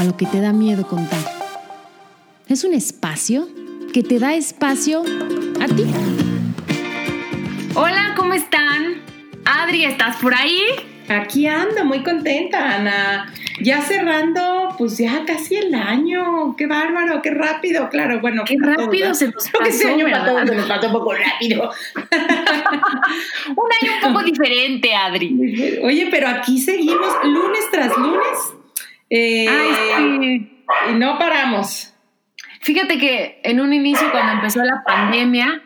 A lo que te da miedo contar. Es un espacio que te da espacio a ti. Hola, ¿cómo están? Adri, ¿estás por ahí? Aquí ando, muy contenta, Ana. Ya cerrando, pues ya casi el año. Qué bárbaro, qué rápido, claro. Bueno, qué rápido se nos pasó. Este año se nos pasó un poco rápido. un año un poco diferente, Adri. Oye, pero aquí seguimos lunes tras lunes. Eh, Ay, sí. Y no paramos. Fíjate que en un inicio, cuando empezó la pandemia,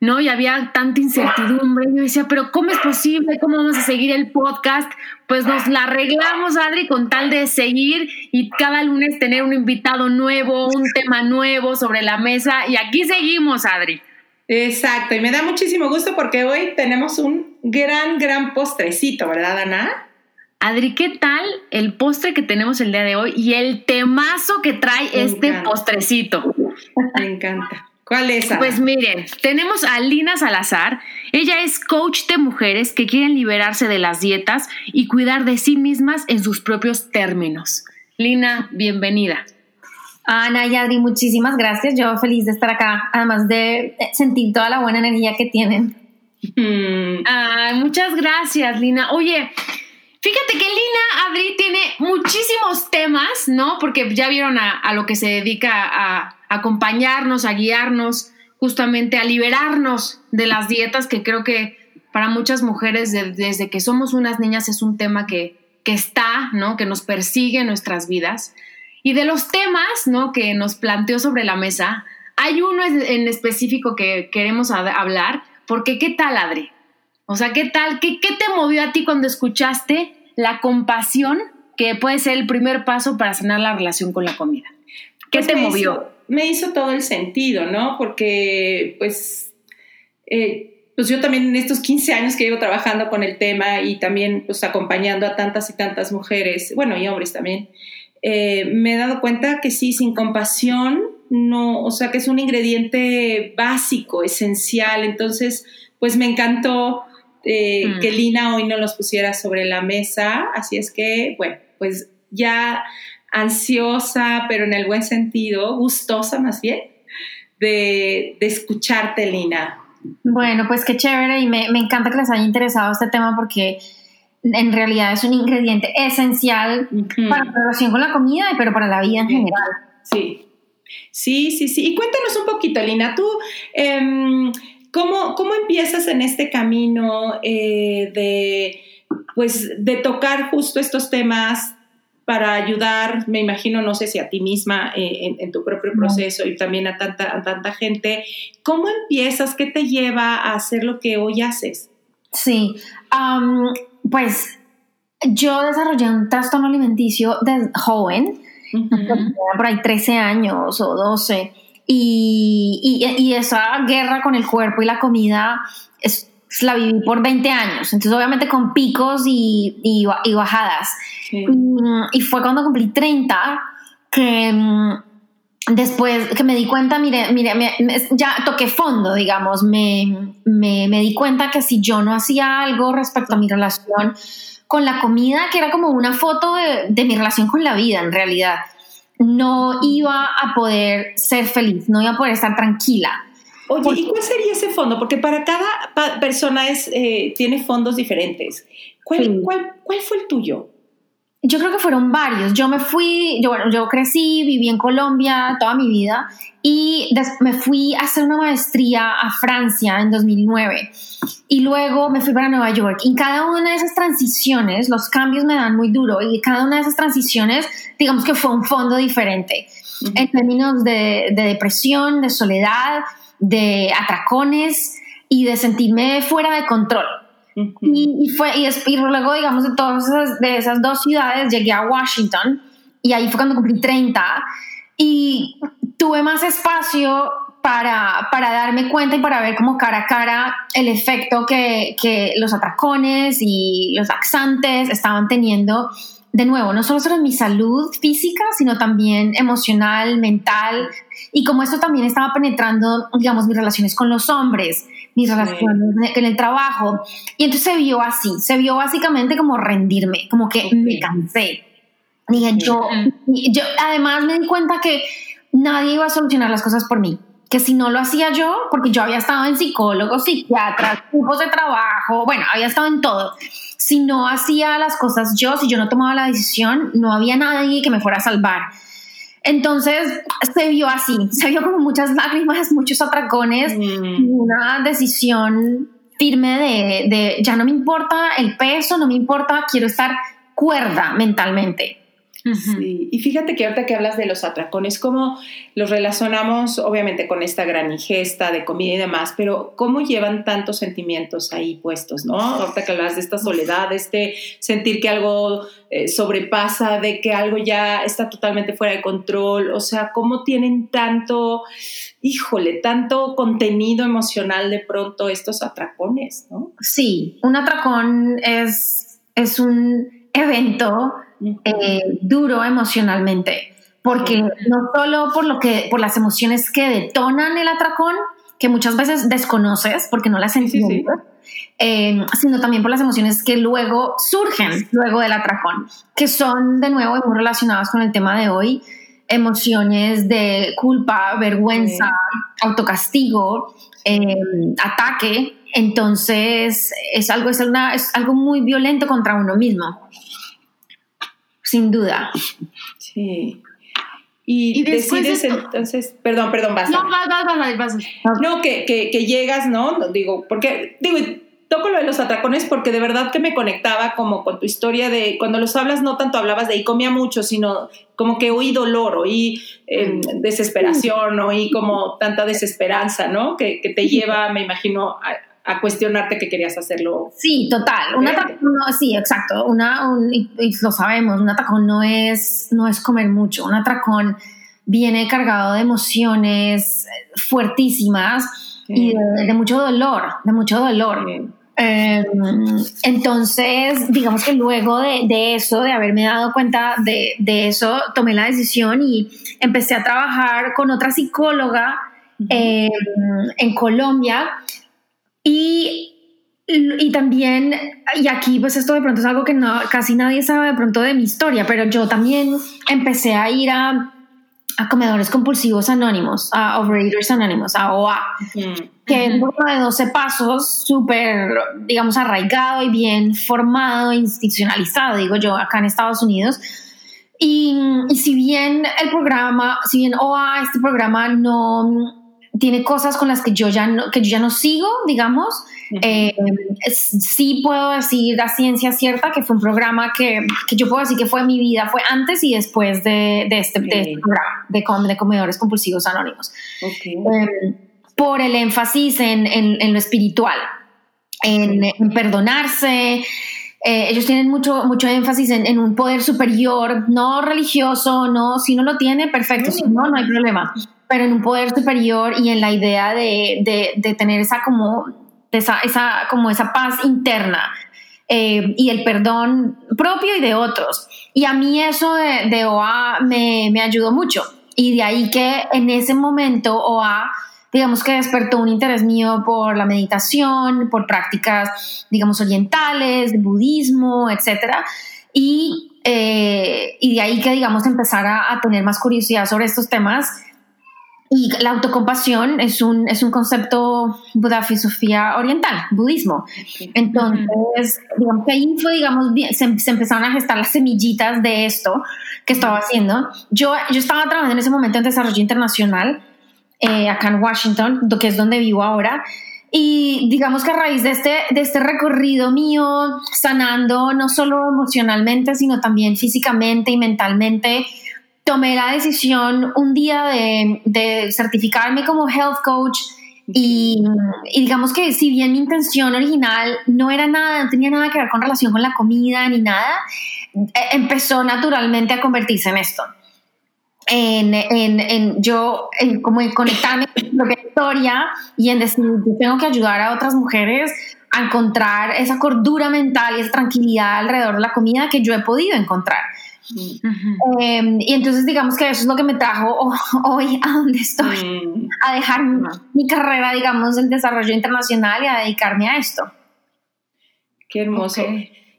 ¿no? Y había tanta incertidumbre. Yo decía, pero ¿cómo es posible? ¿Cómo vamos a seguir el podcast? Pues nos la arreglamos, Adri, con tal de seguir y cada lunes tener un invitado nuevo, un tema nuevo sobre la mesa. Y aquí seguimos, Adri. Exacto, y me da muchísimo gusto porque hoy tenemos un gran, gran postrecito, ¿verdad, Ana? Adri, ¿qué tal el postre que tenemos el día de hoy y el temazo que trae Me este encanta. postrecito? Me encanta. ¿Cuál es? Ana? Pues miren, tenemos a Lina Salazar. Ella es coach de mujeres que quieren liberarse de las dietas y cuidar de sí mismas en sus propios términos. Lina, bienvenida. Ana y Adri, muchísimas gracias. Yo feliz de estar acá, además de sentir toda la buena energía que tienen. Mm, Ay, muchas gracias, Lina. Oye, fíjate que Lina Adri tiene muchísimos temas, ¿no? Porque ya vieron a, lo que se dedica a acompañarnos, a guiarnos, justamente a liberarnos de las dietas, que creo que para muchas mujeres de- desde que somos unas niñas es un tema que, que está, ¿no? Que nos persigue en nuestras vidas. Y de los temas, ¿no? Que nos planteó sobre la mesa, hay uno en específico que queremos hablar, porque ¿qué tal, Adri? O sea, ¿qué tal? ¿Qué, ¿Qué te movió a ti cuando escuchaste la compasión que puede ser el primer paso para sanar la relación con la comida? ¿Qué pues te me movió? hizo- me hizo todo el sentido, ¿no? Porque, pues, eh, pues yo también en estos 15 años que llevo trabajando con el tema y también, pues, acompañando a tantas y tantas mujeres, bueno, y hombres también, eh, me he dado cuenta que sí, sin compasión, no, o sea, que es un ingrediente básico, esencial. Entonces, pues me encantó eh, Mm. que Lina hoy nos los pusiera sobre la mesa. Así es que, bueno, pues ya ansiosa, pero en el buen sentido, gustosa más bien, de, de escucharte, Lina. Bueno, pues qué chévere y me, me encanta que les haya interesado este tema porque en realidad es un ingrediente esencial para la relación con la comida, pero para la vida en Sí. general. Sí, sí, sí, sí. Y cuéntanos un poquito, Lina, tú, em, ¿cómo, ¿cómo empiezas en este camino eh, de, pues, de tocar justo estos temas para ayudar, me imagino, no sé si a ti misma eh, en, en tu propio proceso y también a tanta, a tanta gente? ¿Cómo empiezas? ¿Qué te lleva a hacer lo que hoy haces? Sí, pues yo desarrollé un trastorno alimenticio de joven, por ahí 13 años o 12, y, y- y esa guerra con el cuerpo y la comida es, la viví por 20 años, entonces obviamente con picos y, y ba- y bajadas. Sí. Y fue cuando cumplí 30 que mm, después que me di cuenta, mire, mire, me- me- ya toqué fondo, digamos, me, me, me di cuenta que si yo no hacía algo respecto a mi relación con la comida, que era como una foto de, de mi relación con la vida en realidad, no iba a poder ser feliz, no iba a poder estar tranquila. Oye, ¿y cuál sería ese fondo? Porque para cada persona es, eh, tiene fondos diferentes. ¿Cuál, Sí. cuál, ¿Cuál fue el tuyo? Yo creo que fueron varios. Yo me fui, yo, bueno, yo crecí, viví en Colombia toda mi vida y me fui a hacer una maestría a Francia en 2009 y luego me fui para Nueva York. Y cada una de esas transiciones, los cambios me dan muy duro y cada una de esas transiciones, digamos que fue un fondo diferente en términos de, de depresión, de soledad, de atracones y de sentirme fuera de control. Y fue, y, es- y luego, digamos, de todas esas, de esas dos ciudades llegué a Washington y ahí fue cuando cumplí 30 y tuve más espacio para, para, darme cuenta y para ver como cara a cara el efecto que, que los atracones y los laxantes estaban teniendo de nuevo, no solo sobre mi salud física, sino también emocional, mental, y como esto también estaba penetrando, digamos, mis relaciones con los hombres, mis relaciones en el trabajo. Y entonces se vio así, se vio básicamente como rendirme, como que me cansé. Dije, yo, yo, además me di cuenta que nadie iba a solucionar las cosas por mí que si no lo hacía yo, porque yo había estado en psicólogos, psiquiatras, grupos de trabajo, bueno, había estado en todo. Si no hacía las cosas yo, si yo no tomaba la decisión, no había nadie que me fuera a salvar. Entonces se vio así, se vio como muchas lágrimas, muchos atracones, mm. una decisión firme de, de ya no me importa el peso, no me importa, quiero estar cuerda mentalmente. Sí, y fíjate que ahorita que hablas de los atracones, cómo los relacionamos obviamente con esta gran ingesta de comida y demás, pero cómo llevan tantos sentimientos ahí puestos, ¿no? Ahorita que hablas de esta soledad, de este sentir que algo eh, sobrepasa, de que algo ya está totalmente fuera de control, o sea, cómo tienen tanto, híjole, tanto contenido emocional de pronto estos atracones, ¿no? Sí, un atracón es, es un evento eh, duro emocionalmente, porque no solo por, lo que, por las emociones que detonan el atracón, que muchas veces desconoces porque no las entiendes, eh, sino también por las emociones que luego surgen luego del atracón, que son de nuevo muy relacionadas con el tema de hoy, emociones de culpa, vergüenza, autocastigo, eh, ataque. Entonces es algo, es, una, es algo muy violento contra uno mismo sin duda. Sí. Y, decides entonces, perdón, perdón, basta. No, vas, vas, vas, No, que, que, que, llegas, ¿no? Digo, porque, digo, toco lo de los atracones porque de verdad que me conectaba como con tu historia de, cuando los hablas no tanto hablabas de y comía mucho, sino como que oí dolor, oí em, mm. desesperación, oí como tanta desesperanza, ¿no? Que, que te lleva, me imagino, a, a cuestionarte que querías hacerlo. Sí, total. Un atacón, sí, exacto. Una, y, lo sabemos, un atracón no es, no es comer mucho. Un atracón viene cargado de emociones fuertísimas y de, mucho dolor, de mucho dolor. Em, entonces, digamos que luego de, eso, de haberme dado cuenta de, de, eso, tomé la decisión y empecé a trabajar con otra psicóloga em, en Colombia y, y también, y aquí pues esto de pronto es algo que no, casi nadie sabe de pronto de mi historia, pero yo también empecé a ir a, a comedores compulsivos anónimos, a Overeaters Anónimos, a OA, que es uno de 12 pasos, súper, digamos, arraigado y bien formado, institucionalizado, digo yo, acá en Estados Unidos. Y, y si bien el programa, si bien OA, este programa no tiene cosas con las que yo ya no, que yo ya no sigo, digamos. Eh, sí puedo decir la ciencia cierta que fue un programa que, que, yo puedo decir que fue mi vida, fue antes y después de, de, este, de este, programa de, de, comedores compulsivos anónimos. Em, por el énfasis en, en, en lo espiritual, en, perdonarse. Eh, ellos tienen mucho, mucho énfasis en, un poder superior, no religioso, no, si no lo tiene, perfecto, si no, no hay problema pero en un poder superior y en la idea de, de, tener esa como, esa, esa, como esa paz interna. Eh, y el perdón propio y de otros. Y a mí eso de, de OA me, me, ayudó mucho. Y de ahí que en ese momento OA, digamos que despertó un interés mío por la meditación, por prácticas, digamos, orientales, budismo, etc. Y, eh, y de ahí que, digamos, empezar a, a tener más curiosidad sobre estos temas y la autocompasión es un, es un concepto la filosofía oriental, budismo. Entonces, digamos que ahí fue, digamos, se, se, empezaron a gestar las semillitas de esto que estaba haciendo. Yo, yo estaba trabajando en ese momento en desarrollo internacional, eh, acá en Washington, que es donde vivo ahora. Y digamos que a raíz de este, de este recorrido mío, sanando no solo emocionalmente, sino también físicamente y mentalmente, tomé la decisión un día de, certificarme como health coach Y, digamos que si bien mi intención original no era nada, no tenía nada que ver con relación con la comida ni nada, eh, empezó naturalmente a convertirse en esto. En, en, en yo, en, como en conectarme con mi historia y en decir, yo tengo que ayudar a otras mujeres a encontrar esa cordura mental y esa tranquilidad alrededor de la comida que yo he podido encontrar. Em, y entonces digamos que eso es lo que me trajo hoy a donde estoy, mm. a dejar mi, carrera, digamos, en desarrollo internacional y a dedicarme a esto. Qué hermoso.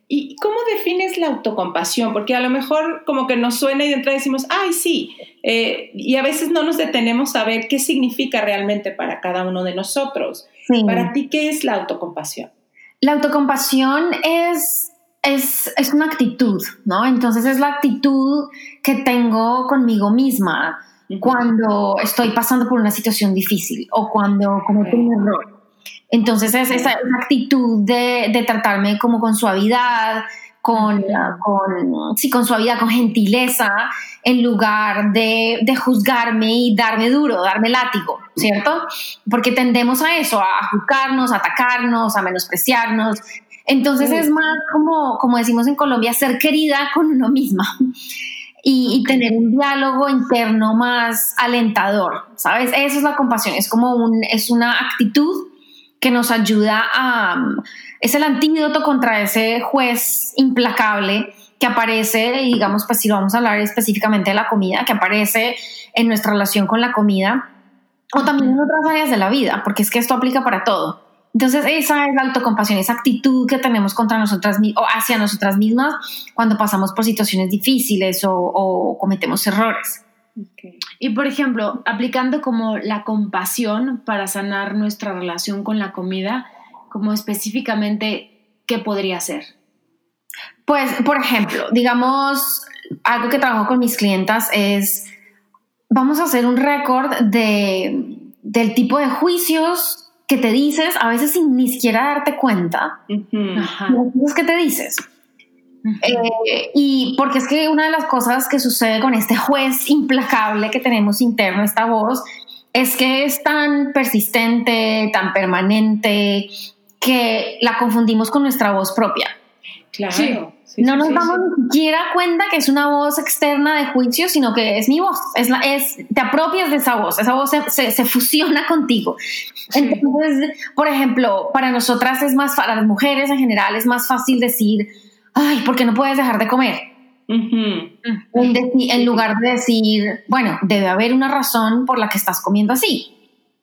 ¿Y cómo defines la autocompasión? Porque a lo mejor como que nos suena y de entrada decimos, ay, sí, eh, y a veces no nos detenemos a ver qué significa realmente para cada uno de nosotros. Para ti, ¿qué es la autocompasión? La autocompasión es es, es, una actitud, ¿no? Entonces es la actitud que tengo conmigo misma cuando estoy pasando por una situación difícil o cuando cometo un error. Entonces es esa, actitud de, de, tratarme como con suavidad, con, con, sí, con suavidad, con gentileza, en lugar de, de, juzgarme y darme duro, darme látigo, ¿cierto? Porque tendemos a eso, a juzgarnos, a atacarnos, a menospreciarnos, entonces es más como, como decimos en Colombia, ser querida con uno misma y, tener un diálogo interno más alentador, ¿sabes? Esa es la compasión, es como un, es una actitud que nos ayuda a, es el antídoto contra ese juez implacable que aparece, y digamos, pues si vamos a hablar específicamente de la comida, que aparece en nuestra relación con la comida, o también en otras áreas de la vida, porque es que esto aplica para todo. Entonces, esa es la autocompasión, esa actitud que tenemos contra nosotras o hacia nosotras mismas cuando pasamos por situaciones difíciles o, cometemos errores. Y por ejemplo, aplicando como la compasión para sanar nuestra relación con la comida, como específicamente, ¿qué podría ser? Pues, por ejemplo, digamos, algo que trabajo con mis clientas es, vamos a hacer un récord de, del tipo de juicios que te dices, a veces sin ni siquiera darte cuenta, uh que te dices. Eh, y porque es que una de las cosas que sucede con este juez implacable que tenemos interno, esta voz, es que es tan persistente, tan permanente, que la confundimos con nuestra voz propia. Claro no nos damos ni siquiera cuenta que es una voz externa de juicio, sino que es mi voz. Es la, es, te apropias de esa voz, esa voz se, se, fusiona contigo. Entonces, por ejemplo, para nosotras es más, para las mujeres en general, es más fácil decir, ay, ¿por qué no puedes dejar de comer? en, lugar de decir, bueno, debe haber una razón por la que estás comiendo así.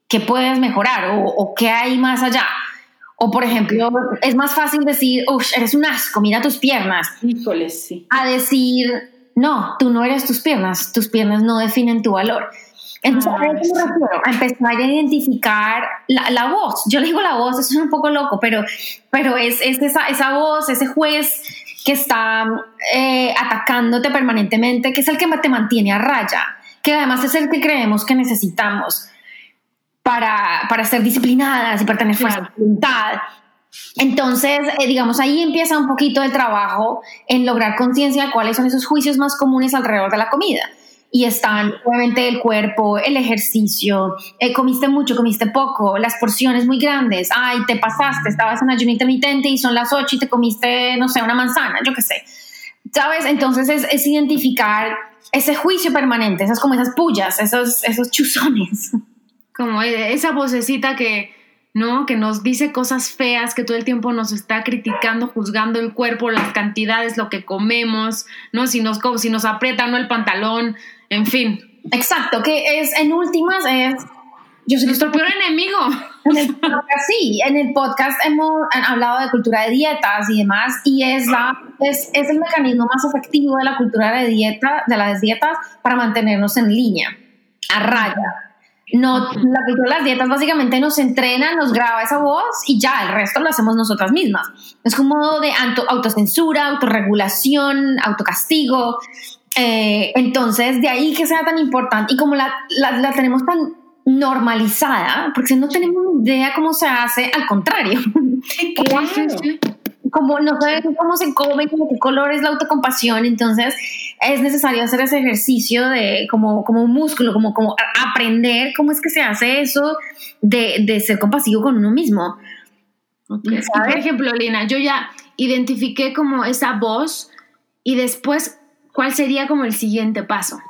¿Qué puedes mejorar o, o qué hay más allá? O, por ejemplo, es más fácil decir, uff, eres un asco, mira tus piernas. Híjole, sí. A decir, no, tú no eres tus piernas, tus piernas no definen tu valor. Entonces, ah, a, empezar a identificar la, voz. Yo le digo la voz, eso es un poco loco, pero, pero es, es esa, esa voz, ese juez que está eh, atacándote permanentemente, que es el que te mantiene a raya, que además es el que creemos que necesitamos para, para ser disciplinadas y para tener fuerza de voluntad. Entonces, eh, digamos, ahí empieza un poquito el trabajo en lograr conciencia de cuáles son esos juicios más comunes alrededor de la comida. Y están, obviamente, el cuerpo, el ejercicio, eh, comiste mucho, comiste poco, las porciones muy grandes, ay, te pasaste, estabas en ayuno intermitente y son las 8 y te comiste, no sé, una manzana, yo qué sé. ¿Sabes? Entonces es, es identificar ese juicio permanente, esas como esas pullas, esos, esos chuzones. Como esa vocecita que, ¿no? Que nos dice cosas feas, que todo el tiempo nos está criticando, juzgando el cuerpo, las cantidades, lo que comemos, ¿no? Si nos, si nos aprieta no el pantalón, en fin. Exacto, que es, en últimas, es... Yo soy nuestro peor enemigo. En el podcast, sí, en el podcast hemos hablado de cultura de dietas y demás, y es, la, es, es el mecanismo más efectivo de la cultura de dieta, de las dietas, para mantenernos en línea, a raya no, la de las dietas básicamente nos entrena, nos graba esa voz y ya, el resto lo hacemos nosotras mismas. Es como un modo de autocensura, autorregulación, autocastigo. Eh, entonces, de ahí que sea tan importante y como la, la, tenemos tan normalizada, porque no tenemos idea cómo se hace, al contrario. como no sabemos cómo se come, como qué color es la autocompasión, entonces es necesario hacer ese ejercicio de como, como un músculo, como, como aprender cómo es que se hace eso de, de ser compasivo con uno mismo. por ejemplo, Lina, yo ya identifiqué como esa voz y después, ¿cuál sería como el siguiente paso?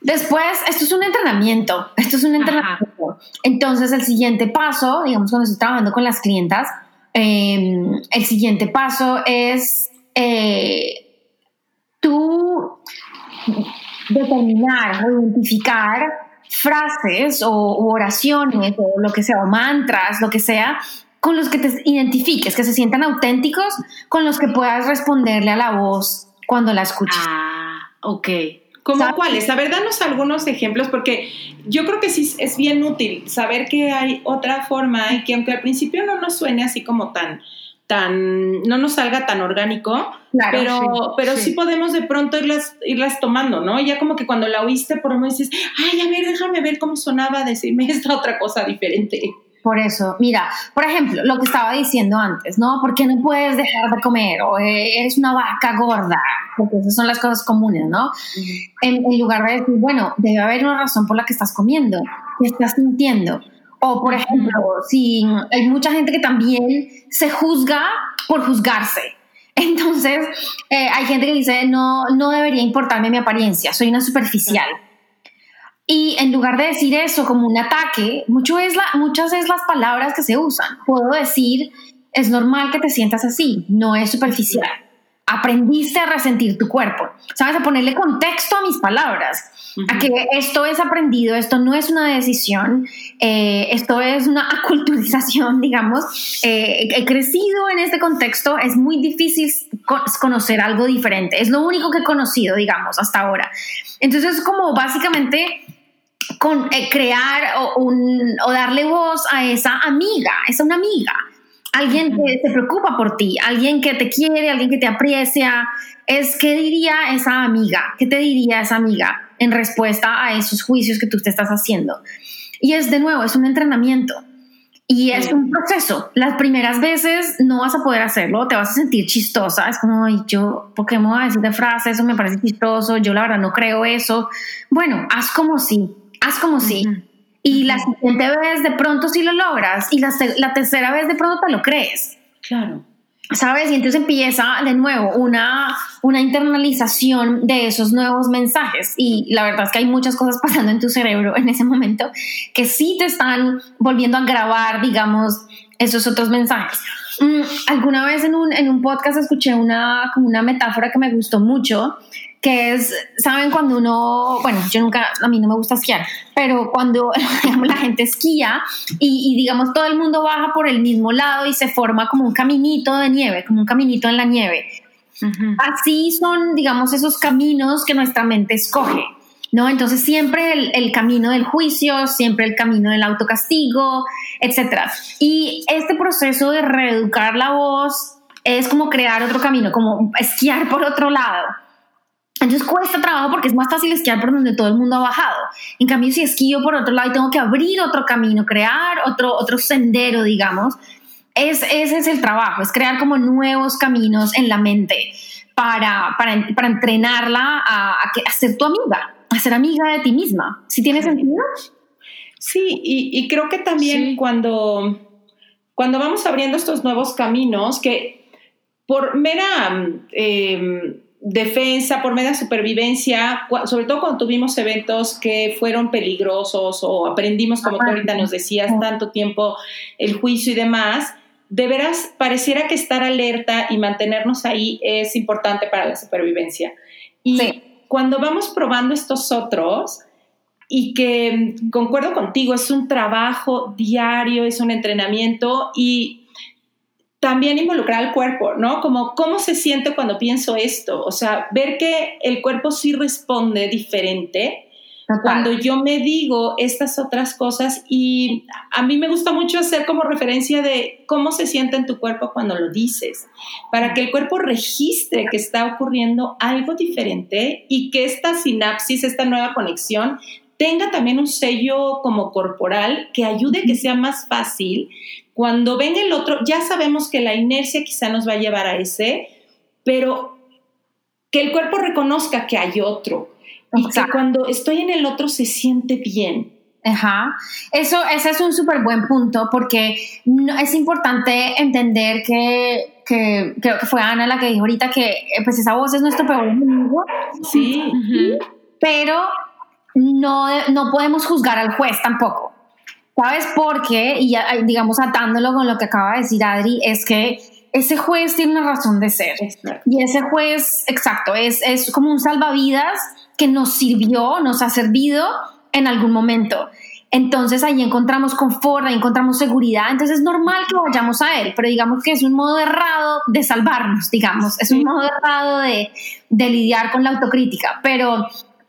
Después, esto es un entrenamiento, esto es un entrenamiento. Entonces, el siguiente paso, digamos, cuando estoy trabajando con las clientas, em, el siguiente paso es eh, determinar o identificar frases o oraciones o lo que sea, o mantras, lo que sea, con los que te identifiques, que se sientan auténticos, con los que puedas responderle a la voz cuando la escuches. Ah, ok. ¿Cómo cuáles? A ver, danos algunos ejemplos, porque yo creo que sí es bien útil saber que hay otra forma y que aunque al principio no nos suene así como tan, tan, no nos salga tan orgánico, pero, sí, pero sí. podemos de pronto irlas, irlas tomando, ¿no? Ya como que cuando la oíste, por lo menos dices, ay, a ver, déjame ver cómo sonaba decirme esta otra cosa diferente. Por eso, mira, por ejemplo, lo que estaba diciendo antes, ¿no? ¿Por qué no puedes dejar de comer? O eh, eres una vaca gorda, porque esas son las cosas comunes, ¿no? en, en, lugar de decir, bueno, debe haber una razón por la que estás comiendo, qué estás sintiendo. O, por ejemplo, si hay mucha gente que también se juzga por juzgarse. Entonces, eh, hay gente que dice, no, no debería importarme mi apariencia, soy una superficial. Y en lugar de decir eso como un ataque, mucho es la, muchas es las palabras que se usan. Puedo decir, es normal que te sientas así, no es superficial. Aprendiste a resentir tu cuerpo. Sabes, a ponerle contexto a mis palabras. A que esto es aprendido, esto no es una decisión, eh, esto es una aculturización, digamos. Eh, he crecido en este contexto, es muy difícil conocer algo diferente. Es lo único que he conocido, digamos, hasta ahora. Entonces, como básicamente eh, crear o, un, o, darle voz a esa amiga, esa una amiga, alguien que se preocupa por ti, alguien que te quiere, alguien que te aprecia, es qué diría esa amiga, qué te diría esa amiga en respuesta a esos juicios que tú te estás haciendo. Y es de nuevo, es un entrenamiento. Y es un proceso. Las primeras veces no vas a poder hacerlo, te vas a sentir chistosa. Es como, Ay, yo, ¿por qué me voy a decir de frase? Eso me parece chistoso. Yo la verdad no creo eso. Bueno, haz como si haz como si. Uh -huh. Y la siguiente vez de pronto sí lo logras y la, la, tercera vez de pronto te lo crees. Claro. ¿Sabes? Y entonces empieza de nuevo una, una internalización de esos nuevos mensajes. Y la verdad es que hay muchas cosas pasando en tu cerebro en ese momento que sí te están volviendo a grabar, digamos, esos otros mensajes. Mm, alguna vez en un, en un podcast escuché una, como una metáfora que me gustó mucho que es, ¿saben? Cuando uno, bueno, yo nunca, a mí no me gusta esquiar, pero cuando digamos, la gente esquía y, y, digamos todo el mundo baja por el mismo lado y se forma como un caminito de nieve, como un caminito en la nieve. Uh -huh. Así son, digamos, esos caminos que nuestra mente escoge. ¿No? Entonces siempre el, el, camino del juicio, siempre el camino del autocastigo, etc. Y este proceso de reeducar la voz es como crear otro camino, como esquiar por otro lado. Entonces cuesta trabajo porque es más fácil esquiar por donde todo el mundo ha bajado. En cambio, si esquío por otro lado y tengo que abrir otro camino, crear otro, otro sendero, digamos, es, ese es el trabajo, es crear como nuevos caminos en la mente para, para, para entrenarla a, a, a, ser tu amiga, a ser amiga de ti misma. ¿Sí tiene sentido? Sí, y, y creo que también sí. cuando, cuando vamos abriendo estos nuevos caminos, que por mera... Eh, defensa, por media supervivencia, sobre todo cuando tuvimos eventos que fueron peligrosos o aprendimos, como tú ahorita nos decías, tanto tiempo el juicio y demás, de veras pareciera que estar alerta y mantenernos ahí es importante para la supervivencia. Y sí. cuando vamos probando estos otros, y que concuerdo contigo, es un trabajo diario, es un entrenamiento y también involucrar al cuerpo, ¿no? Como cómo se siente cuando pienso esto, o sea, ver que el cuerpo sí responde diferente Total. cuando yo me digo estas otras cosas y a mí me gusta mucho hacer como referencia de cómo se siente en tu cuerpo cuando lo dices, para que el cuerpo registre que está ocurriendo algo diferente y que esta sinapsis, esta nueva conexión tenga también un sello como corporal que ayude a que sea más fácil cuando ven el otro, ya sabemos que la inercia quizá nos va a llevar a ese, pero que el cuerpo reconozca que hay otro y que cuando estoy en el otro se siente bien. Ajá. Eso, ese es un súper buen punto porque es importante entender que, que, creo que fue Ana la que dijo ahorita que eh, pues esa voz es nuestro peor enemigo. Sí. Pero no, no podemos juzgar al juez tampoco. ¿Sabes por qué? Y digamos atándolo con lo que acaba de decir Adri, es que ese juez tiene una razón de ser. Y ese juez, exacto, es, es como un salvavidas que nos sirvió, nos ha servido en algún momento. Entonces ahí encontramos confort, ahí encontramos seguridad, entonces es normal que vayamos a él, pero digamos que es un modo errado de salvarnos, digamos, es un modo errado de, de lidiar con la autocrítica, pero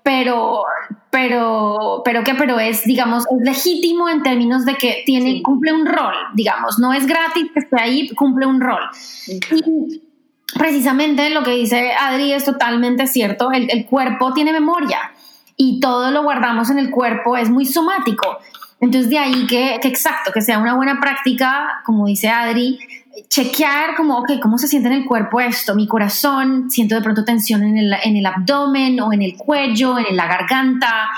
pero, pero, pero que, pero es, digamos, es legítimo en términos de que tiene, cumple un rol, digamos, no es gratis que esté ahí, cumple un rol. Y precisamente lo que dice Adri es totalmente cierto, el, el cuerpo tiene memoria y todo lo guardamos en el cuerpo, es muy somático. Entonces de ahí que, que, exacto, que sea una buena práctica, como dice Adri, chequear como, ok, ¿cómo se siente en el cuerpo esto? Mi corazón, siento de pronto tensión en el, en el abdomen o en el cuello, en la garganta,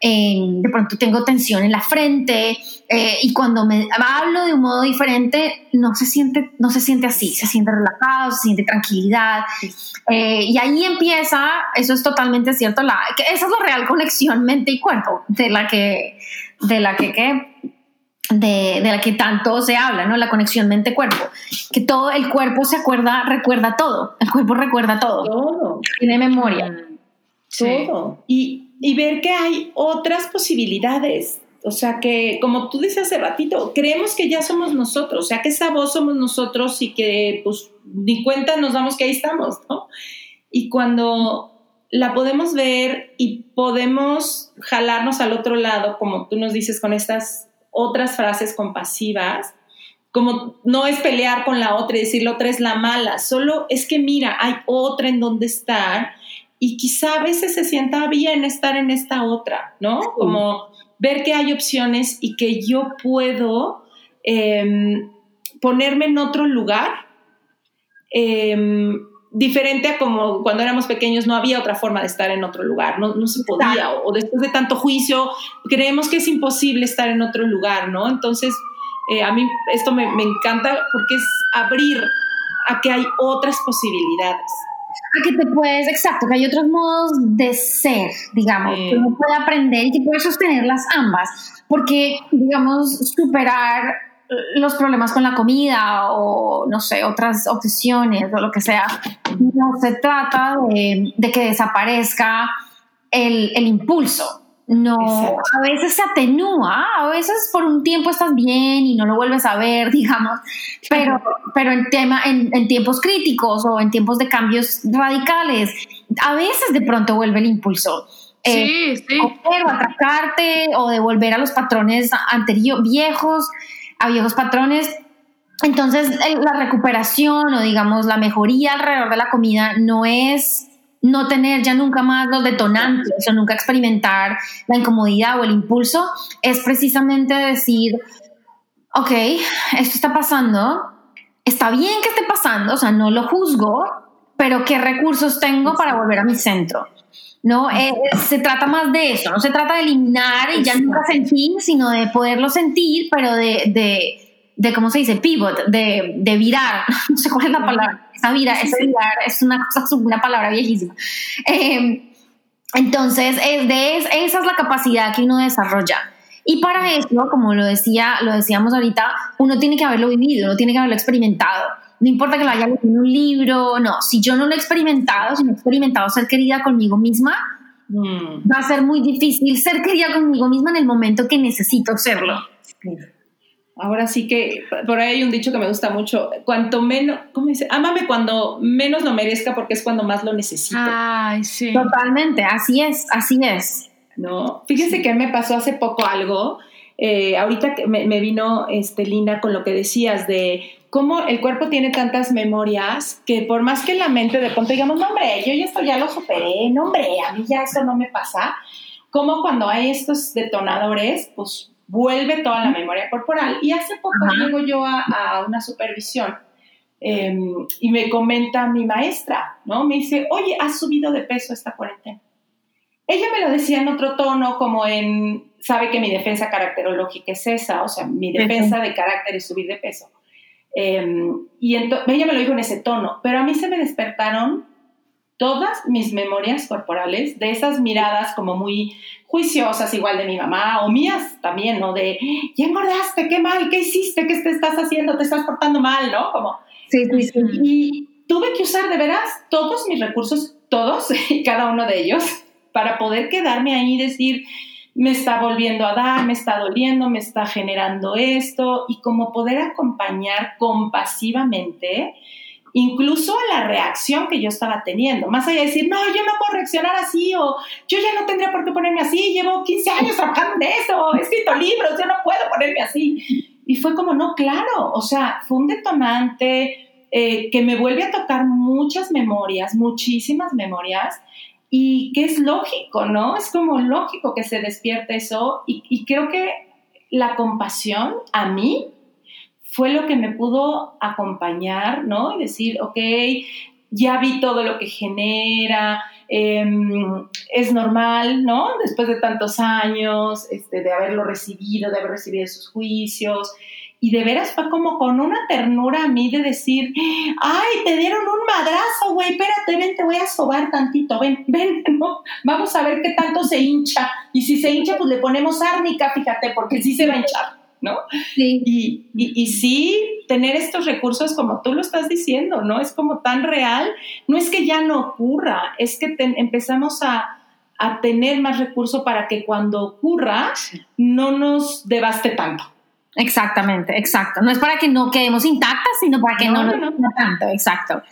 de pronto tengo tensión en la frente eh, y cuando me hablo de un modo diferente no se siente, no se siente así, se siente relajado, se siente tranquilidad eh, y ahí empieza, eso es totalmente cierto, la, esa es la real conexión mente y cuerpo de la que, de la que, que de, de, la que tanto se habla, ¿no? La conexión mente-cuerpo. Que todo el cuerpo se acuerda, recuerda todo. El cuerpo recuerda todo. Todo. Tiene memoria. Mm, todo. Y, y, ver que hay otras posibilidades. O sea, que como tú dices hace ratito, creemos que ya somos nosotros. O sea, que esa voz somos nosotros y que, pues, ni cuenta nos damos que ahí estamos, ¿no? Y cuando la podemos ver y podemos jalarnos al otro lado, como tú nos dices, con estas otras frases compasivas, como no es pelear con la otra y decir la otra es la mala, solo es que mira, hay otra en donde estar y quizá a veces se sienta bien estar en esta otra, ¿no? Como ver que hay opciones y que yo puedo em, ponerme en otro lugar. Em, diferente a como cuando éramos pequeños no había otra forma de estar en otro lugar, no, no se podía, o, después de tanto juicio creemos que es imposible estar en otro lugar, ¿no? Entonces, eh, a mí esto me, me, encanta porque es abrir a que hay otras posibilidades. A que te puedes, exacto, que hay otros modos de ser, digamos, que uno puede aprender y que puede sostenerlas ambas, porque, digamos, superar los problemas con la comida o, no sé, otras obsesiones o lo que sea. No se trata de, que desaparezca el, impulso. No, a veces se atenúa, a veces por un tiempo estás bien y no lo vuelves a ver, digamos, pero, pero en, tema, en, tiempos críticos o en tiempos de cambios radicales, a veces de pronto vuelve el impulso. Sí, sí. O, atracarte o de volver a los patrones anteriores, viejos a viejos patrones. Entonces, la recuperación o digamos la mejoría alrededor de la comida no es no tener ya nunca más los detonantes o nunca experimentar la incomodidad o el impulso, es precisamente decir, ok, esto está pasando, está bien que esté pasando, o sea, no lo juzgo, pero ¿qué recursos tengo para volver a mi centro? ¿No? Eh, se trata más de eso, no se trata de eliminar y ya nunca sentir, sino de poderlo sentir, pero de, de, de ¿cómo se dice? Pivot, de, de, virar, no sé cuál es la palabra, esa virar, virar es una, una palabra viejísima. Em, entonces, es de, esa es la capacidad que uno desarrolla. Y para eso, como lo, decía, lo decíamos ahorita, uno tiene que haberlo vivido, uno tiene que haberlo experimentado no importa que lo haya leído en un libro, no, si yo no lo he experimentado, si no he experimentado ser querida conmigo misma, mm. va a ser muy difícil ser querida conmigo misma en el momento que necesito serlo. Ahora sí que por ahí hay un dicho que me gusta mucho, cuanto menos, ¿cómo dice? Ámame cuando menos lo merezca porque es cuando más lo necesito. Ay, sí. Totalmente, así es, así es. No, fíjense que me pasó hace poco algo, eh, ahorita me, me vino este, Lina con lo que decías de cómo el cuerpo tiene tantas memorias que por más que la mente de pronto digamos, no hombre, yo ya esto ya lo superé, no hombre, a mí ya esto no me pasa, como cuando hay estos detonadores, pues vuelve toda la memoria corporal. Y hace poco llego yo a, una supervisión Em, y me comenta mi maestra, ¿no? Me dice, oye, has subido de peso esta cuarentena. Ella me lo decía en otro tono, como en, sabe que mi defensa caracterológica es esa, o sea, mi defensa de carácter es subir de peso. Em, y ella me lo dijo en ese tono, pero a mí se me despertaron todas mis memorias corporales de esas miradas como muy juiciosas, igual de mi mamá o mías también, ¿no? De, ya engordaste, qué mal, qué hiciste, qué te estás haciendo, te estás portando mal, ¿no? Como, sí, sí, sí. Y tuve que usar de veras todos mis recursos, todos y cada uno de ellos, para poder quedarme ahí y decir, me está volviendo a dar, me está doliendo, me está generando esto, y como poder acompañar compasivamente incluso a la reacción que yo estaba teniendo, más allá de decir, no, yo no puedo reaccionar así, o yo ya no tendría por qué ponerme así, llevo 15 años trabajando en eso, he escrito libros, yo no puedo ponerme así. Y fue como, no, claro, o sea, fue un detonante eh, que me vuelve a tocar muchas memorias, muchísimas memorias, y que es lógico, ¿no? Es como lógico que se despierte eso, y, creo que la compasión a mí fue lo que me pudo acompañar, ¿no? Y decir, ok, ya vi todo lo que genera, em, es normal, ¿no? Después de tantos años, este, de haberlo recibido, de haber recibido esos juicios. Y de veras fue como con una ternura a mí de decir, ay, te dieron un madrazo, güey, espérate, ven, te voy a sobar tantito, ven, ven, ¿no? Vamos a ver qué tanto se hincha. Y si se hincha, pues le ponemos árnica, fíjate, porque sí se va a hinchar. ¿no? Sí. Y, y, sí, tener estos recursos como tú lo estás diciendo, ¿no? Es como tan real, no es que ya no ocurra, es que empezamos a, a, tener más recursos para que cuando ocurra no nos devaste tanto. Exactamente, exacto. No es para que no quedemos intactas, sino para que no, no, tanto, exacto.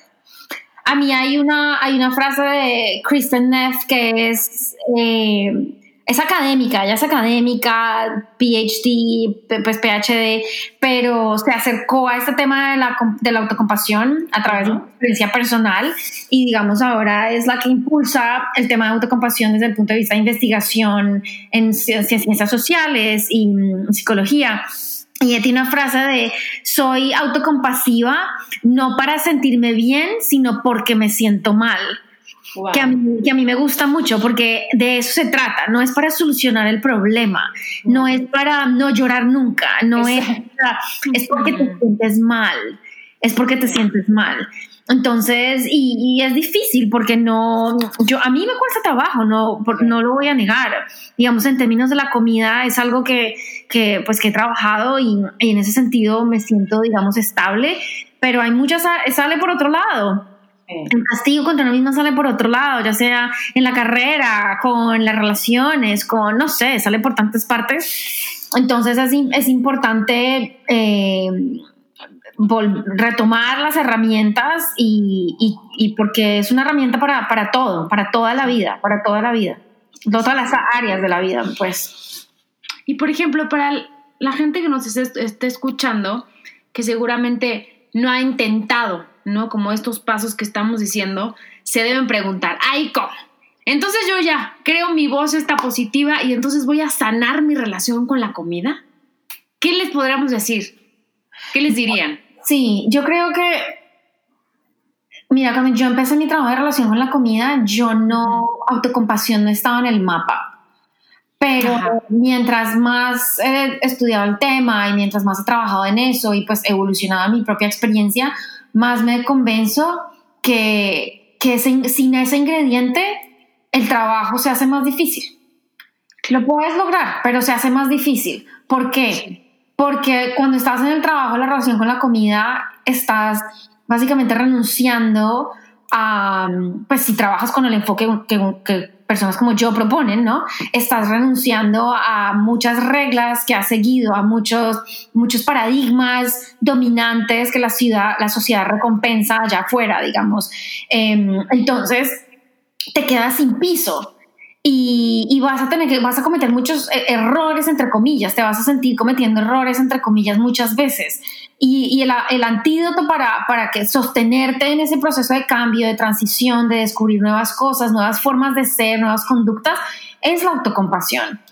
A mí hay una, hay una frase de Kristen Neff que es... Eh, es académica, ella es académica, PhD, pues PhD, pero se acercó a este tema de la, de la autocompasión a través de una experiencia personal y digamos ahora es la que impulsa el tema de autocompasión desde el punto de vista de investigación en ciencias sociales y mm, psicología. Y ella tiene una frase de, soy autocompasiva no para sentirme bien, sino porque me siento mal que, a mí, que, a mí, me gusta mucho porque de eso se trata, no es para solucionar el problema, no es para no llorar nunca, no es, es porque te sientes mal, es porque te sientes mal. Entonces, y, es difícil porque no, yo, a mí me cuesta trabajo, no, no lo voy a negar. Digamos, en términos de la comida es algo que, que pues, que he trabajado y, y en ese sentido me siento, digamos, estable, pero hay muchas, sale por otro lado el castigo contra uno mismo sale por otro lado, ya sea en la carrera, con las relaciones, con, no sé, sale por tantas partes. Entonces es, es importante eh, retomar las herramientas y, y, porque es una herramienta para, para, todo, para toda la vida, para toda la vida, todas las áreas de la vida, pues. Y por ejemplo, para la gente que nos esté escuchando, que seguramente no ha intentado ¿no? Como estos pasos que estamos diciendo, se deben preguntar, ¡ay, cómo! Entonces yo ya creo mi voz está positiva y entonces voy a sanar mi relación con la comida. ¿Qué les podríamos decir? ¿Qué les dirían? Sí, yo creo que, mira, cuando yo empecé mi trabajo de relación con la comida, yo no, autocompasión no estaba en el mapa. Pero mientras más he estudiado el tema y mientras más he trabajado en eso y pues evolucionado mi propia experiencia, más me convenzo que, que sin ese ingrediente el trabajo se hace más difícil. Lo puedes lograr, pero se hace más difícil. ¿Por qué? Porque cuando estás en el trabajo, la relación con la comida, estás básicamente renunciando a, pues si trabajas con el enfoque que, personas como yo proponen, ¿no? Estás renunciando a muchas reglas que has seguido, a muchos, muchos paradigmas dominantes que la, ciudad, la sociedad recompensa allá afuera, digamos. Em, entonces, te quedas sin piso. Y, y, vas a tener que, vas a cometer muchos e, errores, entre comillas, te vas a sentir cometiendo errores, entre comillas, muchas veces. Y, el, el, antídoto para, para que sostenerte en ese proceso de cambio, de transición, de descubrir nuevas cosas, nuevas formas de ser, nuevas conductas, es la autocompasión.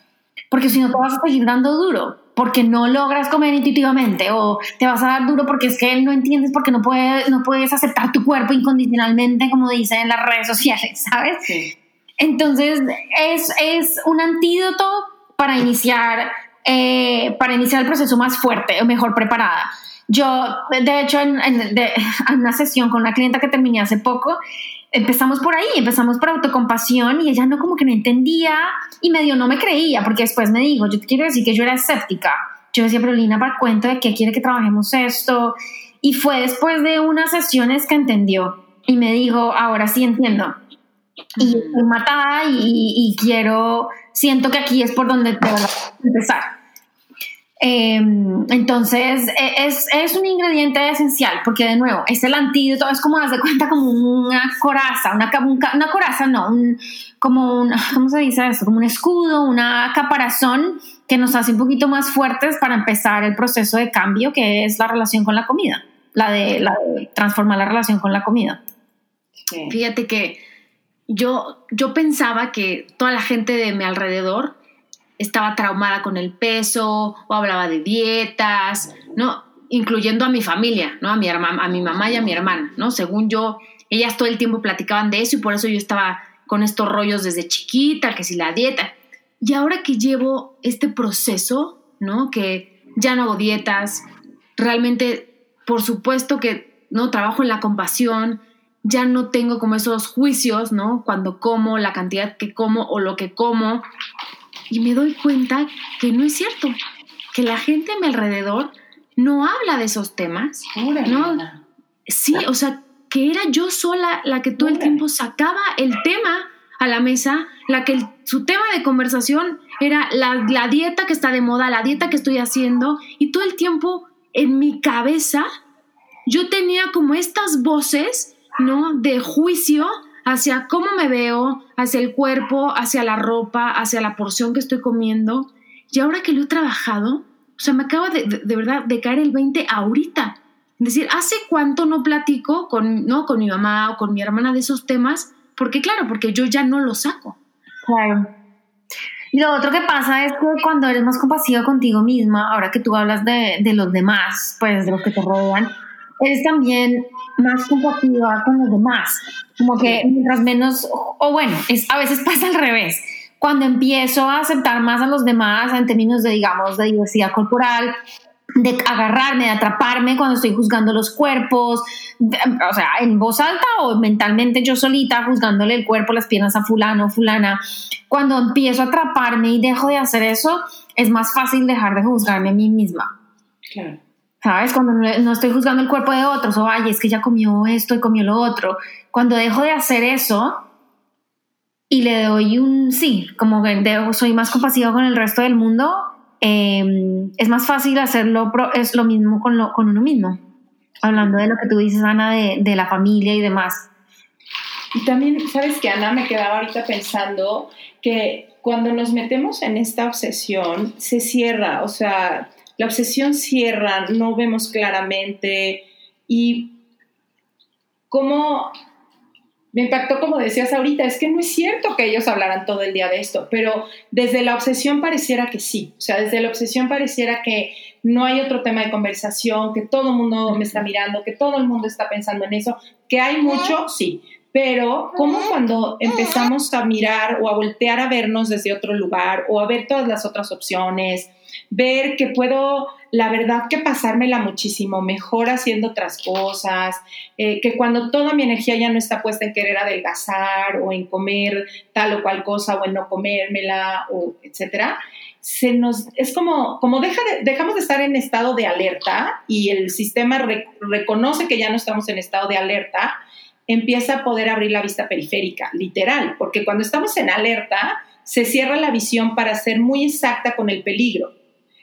Porque si no te vas a seguir dando duro. porque no logras comer intuitivamente o te vas a dar duro porque es que no entiendes porque no puedes, no puedes aceptar tu cuerpo incondicionalmente, como dicen en las redes sociales, ¿sabes? Entonces, es, es un antídoto para iniciar, eh, para iniciar el proceso más fuerte o mejor preparada. Yo, de hecho, en, en, en una sesión con una clienta que terminé hace poco, empezamos por ahí, empezamos por autocompasión y ella no como que no entendía y medio no me creía porque después me dijo, yo te quiero decir que yo era escéptica. Yo decía, pero Lina, para cuento de qué quiere que trabajemos esto. Y fue después de unas sesiones que entendió y me dijo, ahora sí entiendo. Y estoy matada y, y quiero, siento que aquí es por donde tengo que empezar. Em, entonces, e, es, es, un ingrediente esencial, porque de nuevo, es el antídoto, es como, haz de cuenta, como una coraza, una, una coraza, no, un, como un, ¿cómo se dice eso? Como un escudo, una caparazón que nos hace un poquito más fuertes para empezar el proceso de cambio, que es la relación con la comida, la de, la de transformar la relación con la comida. Sí. Fíjate que yo, yo pensaba que toda la gente de mi alrededor estaba traumada con el peso o hablaba de dietas, ¿no? Incluyendo a mi familia, ¿no? A mi, a mi mamá y a mi hermana, ¿no? Según yo, ellas todo el tiempo platicaban de eso y por eso yo estaba con estos rollos desde chiquita, que si la dieta. Y ahora que llevo este proceso, ¿no? Que ya no hago dietas, realmente, por supuesto que, ¿no? Trabajo en la compasión, ya no tengo como esos juicios, ¿no? Cuando como, la cantidad que como o lo que como, y me doy cuenta que no es cierto, que la gente a mi alrededor no habla de esos temas. ¿no? Sí, o sea, que era yo sola la que todo el tiempo sacaba el tema a la mesa, la que su tema de conversación era la, la dieta que está de moda, la dieta que estoy haciendo, y todo el tiempo en mi cabeza yo tenía como estas voces, ¿no? De juicio hacia cómo me veo, hacia el cuerpo, hacia la ropa, hacia la porción que estoy comiendo. Y ahora que lo he trabajado, o sea, me acaba de, de, de verdad de caer el 20 ahorita. Es decir, ¿hace cuánto no platico con, ¿no? con mi mamá o con mi hermana de esos temas? Porque claro, porque yo ya no lo saco. Claro. Y lo otro que pasa es que cuando eres más compasiva contigo misma, ahora que tú hablas de, de los demás, pues de los que te rodean, eres también más compasiva con los demás. Como que mientras menos, o bueno, es, a veces pasa al revés. Cuando empiezo a aceptar más a los demás en términos de, digamos, de diversidad corporal, de agarrarme, de atraparme cuando estoy juzgando los cuerpos, de, o sea, en voz alta o mentalmente yo solita juzgándole el cuerpo, las piernas a fulano o fulana. Cuando empiezo a atraparme y dejo de hacer eso, es más fácil dejar de juzgarme a mí misma. Claro. ¿Sabes? Cuando no estoy juzgando el cuerpo de otros, o ay, es que ya comió esto y comió lo otro. Cuando dejo de hacer eso y le doy un sí, como que soy más compasiva con el resto del mundo, eh, es más fácil hacerlo, es lo mismo con, con uno mismo. Hablando de lo que tú dices, Ana, de, de la familia y demás. Y también, ¿sabes que Ana? Me quedaba ahorita pensando que cuando nos metemos en esta obsesión, se cierra, o sea, la obsesión cierra, no vemos claramente. Y cómo me impactó como decías ahorita, es que no es cierto que ellos hablaran todo el día de esto, pero desde la obsesión pareciera que sí, o sea, desde la obsesión pareciera que no hay otro tema de conversación, que todo el mundo me está mirando, que todo el mundo está pensando en eso, que hay mucho, sí, pero como cuando empezamos a mirar o a voltear a vernos desde otro lugar o a ver todas las otras opciones, ver que puedo, la verdad, que pasármela muchísimo mejor haciendo otras cosas, eh, que cuando toda mi energía ya no está puesta en querer adelgazar o en comer tal o cual cosa o en no comérmela o etcétera, se nos, es como, como deja de, dejamos de estar en estado de alerta y el sistema re, reconoce que ya no estamos en estado de alerta, empieza a poder abrir la vista periférica, literal, porque cuando estamos en alerta, se cierra la visión para ser muy exacta con el peligro.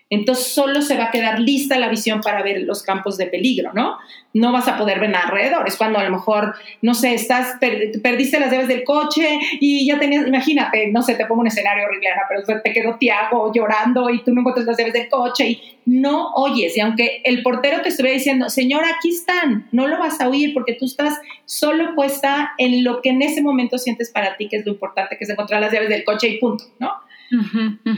Entonces solo se va a quedar lista la visión para ver los campos de peligro, ¿no? No vas a poder ver alrededor. Es cuando a lo mejor, no sé, estás, per, perdiste las llaves del coche y ya tenías, imagínate, no sé, te pongo un escenario horrible, pero te quedó Tiago llorando y tú no encuentras las llaves del coche y no oyes. Y aunque el portero te estuviera diciendo, señora, aquí están, no lo vas a oír porque tú estás solo puesta en lo que en ese momento sientes para ti que es lo importante, que es encontrar las llaves del coche y punto, ¿no?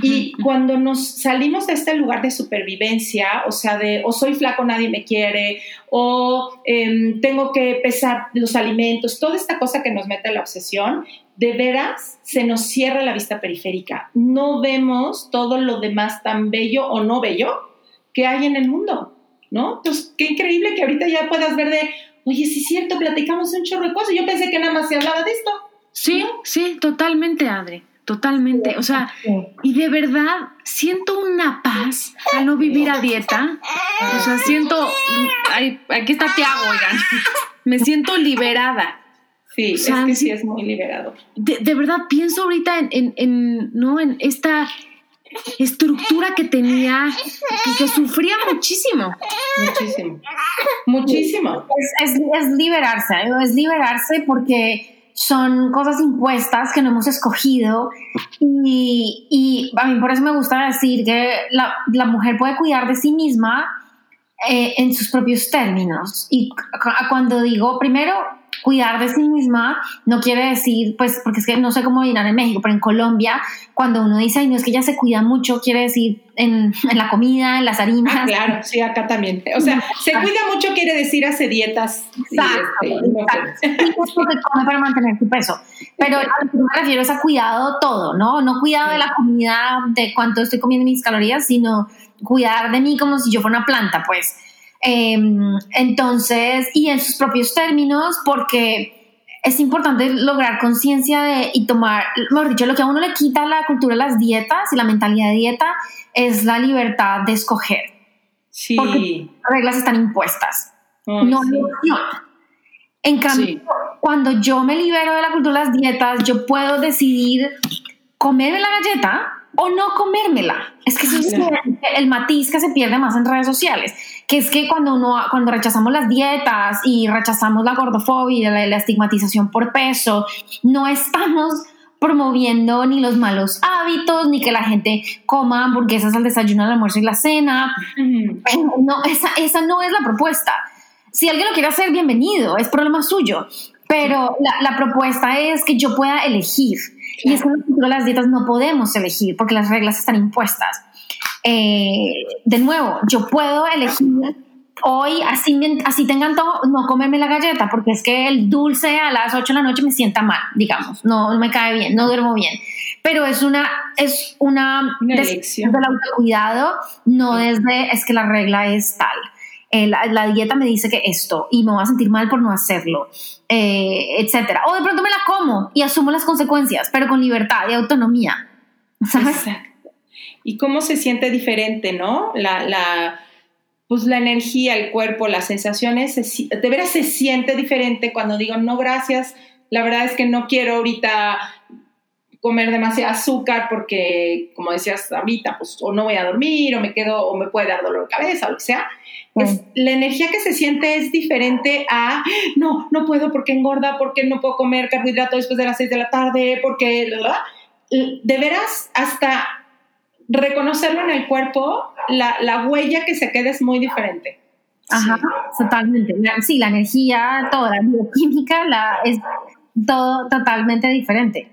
Y cuando nos salimos de este lugar de supervivencia, o sea, de o soy flaco, nadie me quiere, o em, tengo que pesar los alimentos, toda esta cosa que nos mete la obsesión, de veras se nos cierra la vista periférica. No vemos todo lo demás tan bello o no bello que hay en el mundo, ¿no? Entonces, qué increíble que ahorita ya puedas ver de, oye, sí es cierto, platicamos un chorro de cosas. Yo pensé que nada más se hablaba de esto. Sí, sí, totalmente, Adri. Totalmente, o sea, y de verdad siento una paz al no vivir a dieta. O sea, siento, aquí está Tiago, oigan, me siento liberada. Sí, es que sí es muy liberador. De, verdad pienso ahorita en, ¿no? en esta estructura que tenía y que sufría muchísimo. Muchísimo. Muchísimo. Es, es liberarse, es liberarse porque son cosas impuestas que no hemos escogido y, y a mí por eso me gusta decir que la, la mujer puede cuidar de sí misma eh, en sus propios términos. Y cuando digo, primero, cuidar de sí misma no quiere decir, pues, porque es que no sé cómo dirán en México, pero en Colombia, cuando uno dice, ay, no es que ella se cuida mucho, quiere decir en, en la comida, en las harinas. Ah, claro, sí, acá también. O sea, se cuida mucho quiere decir hace dietas. Exacto, y este, es porque come para mantener su peso. Pero a lo que me refiero es a cuidado todo, ¿no? No cuidado de la comida, de cuánto estoy comiendo mis calorías, sino cuidar de mí como si yo fuera una planta, pues. Em, entonces, y en sus propios términos, porque es importante lograr conciencia de y tomar, mejor dicho, lo que a uno le quita la cultura de las dietas y la mentalidad de dieta es la libertad de escoger. Sí. Porque las reglas están impuestas. no En cambio, cuando yo me libero de la cultura de las dietas, yo puedo decidir comerme la galleta o no comérmela. Es que es el matiz que se pierde más en redes sociales, que es que cuando uno cuando rechazamos las dietas y rechazamos la gordofobia, la, la estigmatización por peso, no estamos promoviendo ni los malos hábitos, ni que la gente coma hamburguesas al desayuno, al almuerzo y la cena. No, esa, esa no es la propuesta. Si alguien lo quiere hacer, bienvenido, es problema suyo. Pero la, la propuesta es que yo pueda elegir y es que en las dietas no podemos elegir porque las reglas están impuestas. Eh, de nuevo, yo puedo elegir hoy, así, así tengan todo, no comerme la galleta, porque es que el dulce a las 8 de la noche me sienta mal, digamos, no, me cae bien, no duermo bien. Pero es una, es una, elección del autocuidado, no desde es que la regla es tal. Eh, la, dieta me dice que esto y me voy a sentir mal por no hacerlo, eh, etcétera. O de pronto me la como y asumo las consecuencias, pero con libertad y autonomía. Exacto. Y cómo se siente diferente, ¿no? La, la, pues la energía, el cuerpo, las sensaciones, de veras se siente diferente cuando digo, no, gracias, la verdad es que no quiero ahorita comer demasiado azúcar porque, como decías ahorita, pues o no voy a dormir o me quedo o me puede dar dolor de cabeza o lo que sea. Es, la energía que se siente es diferente a, no, no puedo porque engorda, porque no puedo comer carbohidrato después de las 6 de la tarde, porque, de veras, hasta reconocerlo en el cuerpo, la, la huella que se queda es muy diferente. Ajá, totalmente. sí, la energía, toda la bioquímica la, es todo totalmente diferente.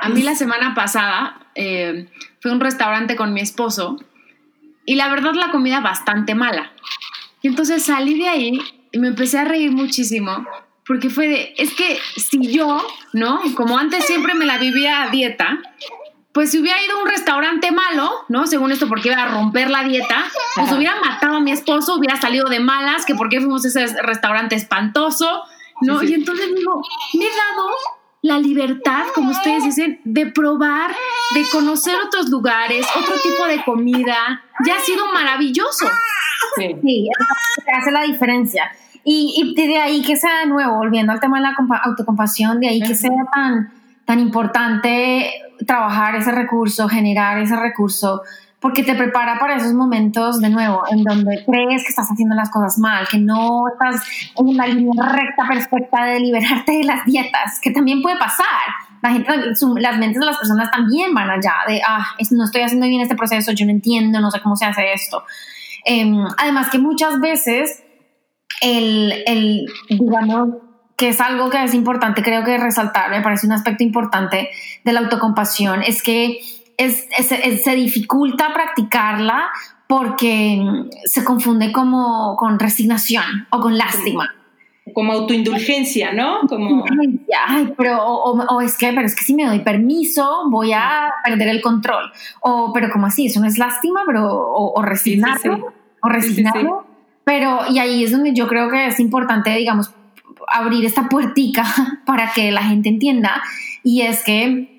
A mí la semana pasada eh, fui a un restaurante con mi esposo y la verdad la comida bastante mala. Y entonces salí de ahí y me empecé a reír muchísimo porque fue de, es que si yo, ¿no? Como antes siempre me la vivía a dieta, pues si hubiera ido a un restaurante malo, ¿no? Según esto, porque iba a romper la dieta, pues hubiera matado a mi esposo, hubiera salido de malas, que porque fuimos a ese restaurante espantoso, ¿no? Y entonces digo, me he dado la libertad, como ustedes dicen, de probar, de conocer otros lugares, otro tipo de comida, ya ha sido maravilloso. Sí, sí hace la diferencia. Y, y, de ahí que sea de nuevo, volviendo al tema de la autocompasión, de ahí que sea tan, tan importante trabajar ese recurso, generar ese recurso, porque te prepara para esos momentos de nuevo en donde crees que estás haciendo las cosas mal, que no estás en una línea recta perfecta de liberarte de las dietas, que también puede pasar. La gente, las mentes de las personas también van allá de, ah, no estoy haciendo bien este proceso, yo no entiendo, no sé cómo se hace esto. Em, además que muchas veces el, el, digamos, que es algo que es importante, creo que resaltar, me parece un aspecto importante de la autocompasión, es que es, se dificulta practicarla porque se confunde como con resignación o con lástima como autoindulgencia, ¿no? Como... Ay, pero, o, es que, pero es que si me doy permiso, voy a perder el control. O, pero como así, eso no es lástima, pero, o, o resignarlo, o resignarlo. Pero, y ahí es donde yo creo que es importante, digamos, abrir esta puertica para que la gente entienda. Y es que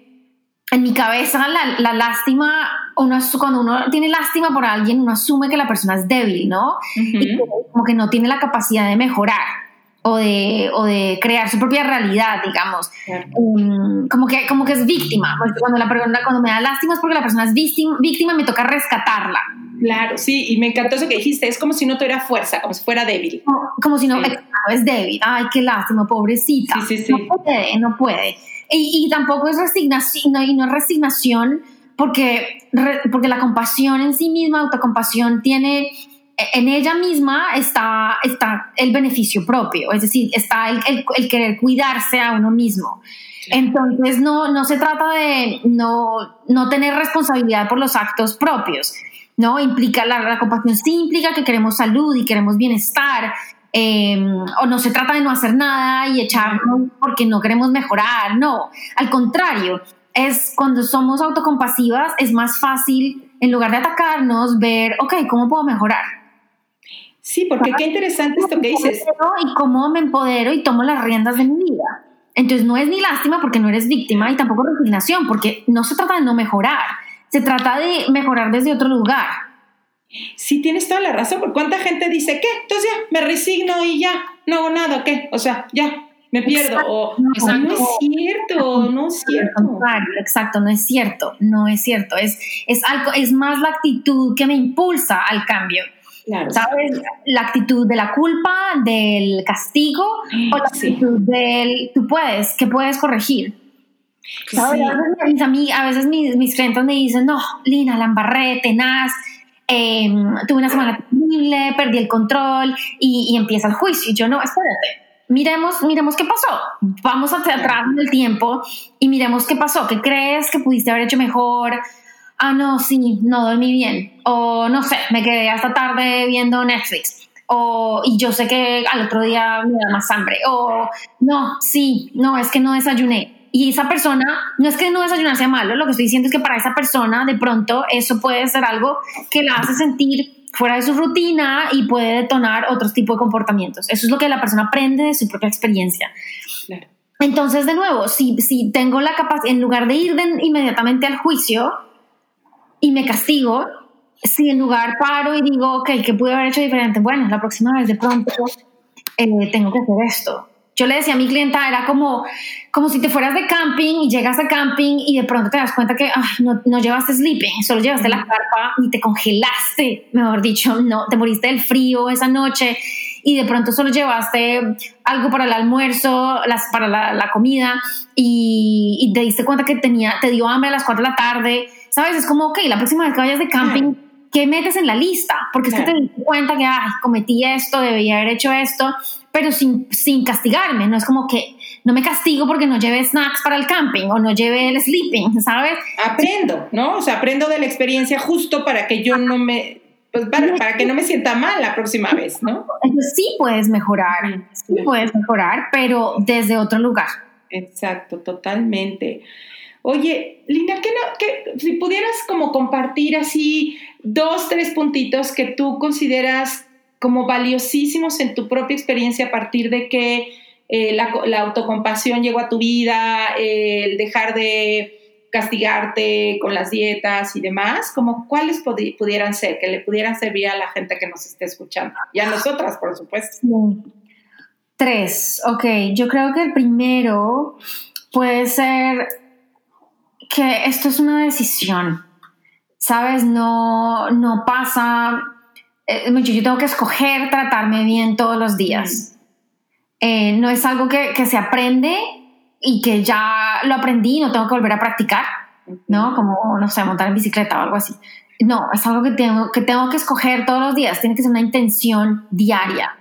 en mi cabeza la, la lástima, uno, cuando uno tiene lástima por alguien, uno asume que la persona es débil, ¿no? Y como que no tiene la capacidad de mejorar o de, o de crear su propia realidad, digamos. Um, como, que, como que es víctima. Cuando, la cuando me da lástima es porque la persona es víctima, víctima y me toca rescatarla. Claro, sí, y me encantó eso que dijiste, es como si no tuviera fuerza, como si fuera débil. Como, si no, es débil, ay, qué lástima, pobrecita. Sí, sí, sí. No puede, no puede. Y, y tampoco es resignación, y no es resignación porque, porque la compasión en sí misma, autocompasión, tiene en ella misma está, está el beneficio propio, es decir, está el, el, querer cuidarse a uno mismo. Entonces, no, no se trata de no, no tener responsabilidad por los actos propios, ¿no? Implica, la, la compasión sí implica que queremos salud y queremos bienestar, em, o no se trata de no hacer nada y echarnos porque no queremos mejorar, no, al contrario, es cuando somos autocompasivas, es más fácil, en lugar de atacarnos, ver, ok, ¿cómo puedo mejorar? Sí, porque qué interesante esto que dices. Y cómo me empodero y tomo las riendas de mi vida. Entonces no es ni lástima porque no eres víctima y tampoco resignación porque no se trata de no mejorar, se trata de mejorar desde otro lugar. Sí, tienes toda la razón, porque cuánta gente dice, ¿qué? Entonces ya, me resigno y ya, no hago nada, ¿qué? O sea, ya, me pierdo. O, no, es cierto, no es cierto. Exacto, no es cierto, no es cierto. Es, es, algo, es más la actitud que me impulsa al cambio. ¿Sabes? La actitud de la culpa, del castigo o la actitud del tú puedes, que puedes corregir. ¿Sabes? A veces mis, mis, clientes me dicen, no, Lina, la embarré, tenaz, em, tuve una semana terrible, perdí el control y, y, empieza el juicio. Y yo, no, espérate, miremos, miremos qué pasó. Vamos hacia atrás en el tiempo y miremos qué pasó. ¿Qué crees que pudiste haber hecho mejor? ah, no, sí, no dormí bien, o no sé, me quedé hasta tarde viendo Netflix, o y yo sé que al otro día me da más hambre, o no, sí, no, es que no desayuné. Y esa persona, no es que no desayunar sea malo, lo que estoy diciendo es que para esa persona de pronto eso puede ser algo que la hace sentir fuera de su rutina y puede detonar otros tipos de comportamientos. Eso es lo que la persona aprende de su propia experiencia. Entonces, de nuevo, si, si tengo la capacidad, en lugar de ir inmediatamente al juicio, y me castigo, si en lugar paro y digo, ok, ¿qué pude haber hecho diferente? Bueno, la próxima vez de pronto eh, tengo que hacer esto. Yo le decía a mi clienta, era como, como si te fueras de camping y llegas a camping y de pronto te das cuenta que no, no, llevaste sleeping, solo llevaste la carpa y te congelaste, mejor dicho, no, te moriste del frío esa noche y de pronto solo llevaste algo para el almuerzo, las, para la, la comida y, y, te diste cuenta que tenía, te dio hambre a las 4 de la tarde ¿sabes? Es como, ok, la próxima vez que vayas de camping, ¿qué metes en la lista? Porque es que te das cuenta que, ay, cometí esto, debía haber hecho esto, pero sin, sin castigarme, no es como que no me castigo porque no lleve snacks para el camping o no lleve el sleeping, ¿sabes? Aprendo, ¿no? O sea, aprendo de la experiencia justo para que yo no me, pues para, para, que no me sienta mal la próxima vez, ¿no? Entonces sí puedes mejorar, sí puedes mejorar, pero desde otro lugar. Exacto, totalmente. Oye, Lina, ¿qué no, si pudieras como compartir así dos, tres puntitos que tú consideras como valiosísimos en tu propia experiencia a partir de que eh, la, autocompasión llegó a tu vida, el dejar de castigarte con las dietas y demás, como cuáles pudieran ser, que le pudieran servir a la gente que nos esté escuchando y a nosotras, por supuesto. Tres, ok, yo creo que el primero puede ser que esto es una decisión, ¿sabes? No, no pasa, eh, yo tengo que escoger tratarme bien todos los días. Eh, no es algo que, que, se aprende y que ya lo aprendí y no tengo que volver a practicar, ¿no? Como, no sé, montar en bicicleta o algo así. No, es algo que tengo, que tengo que escoger todos los días, tiene que ser una intención diaria.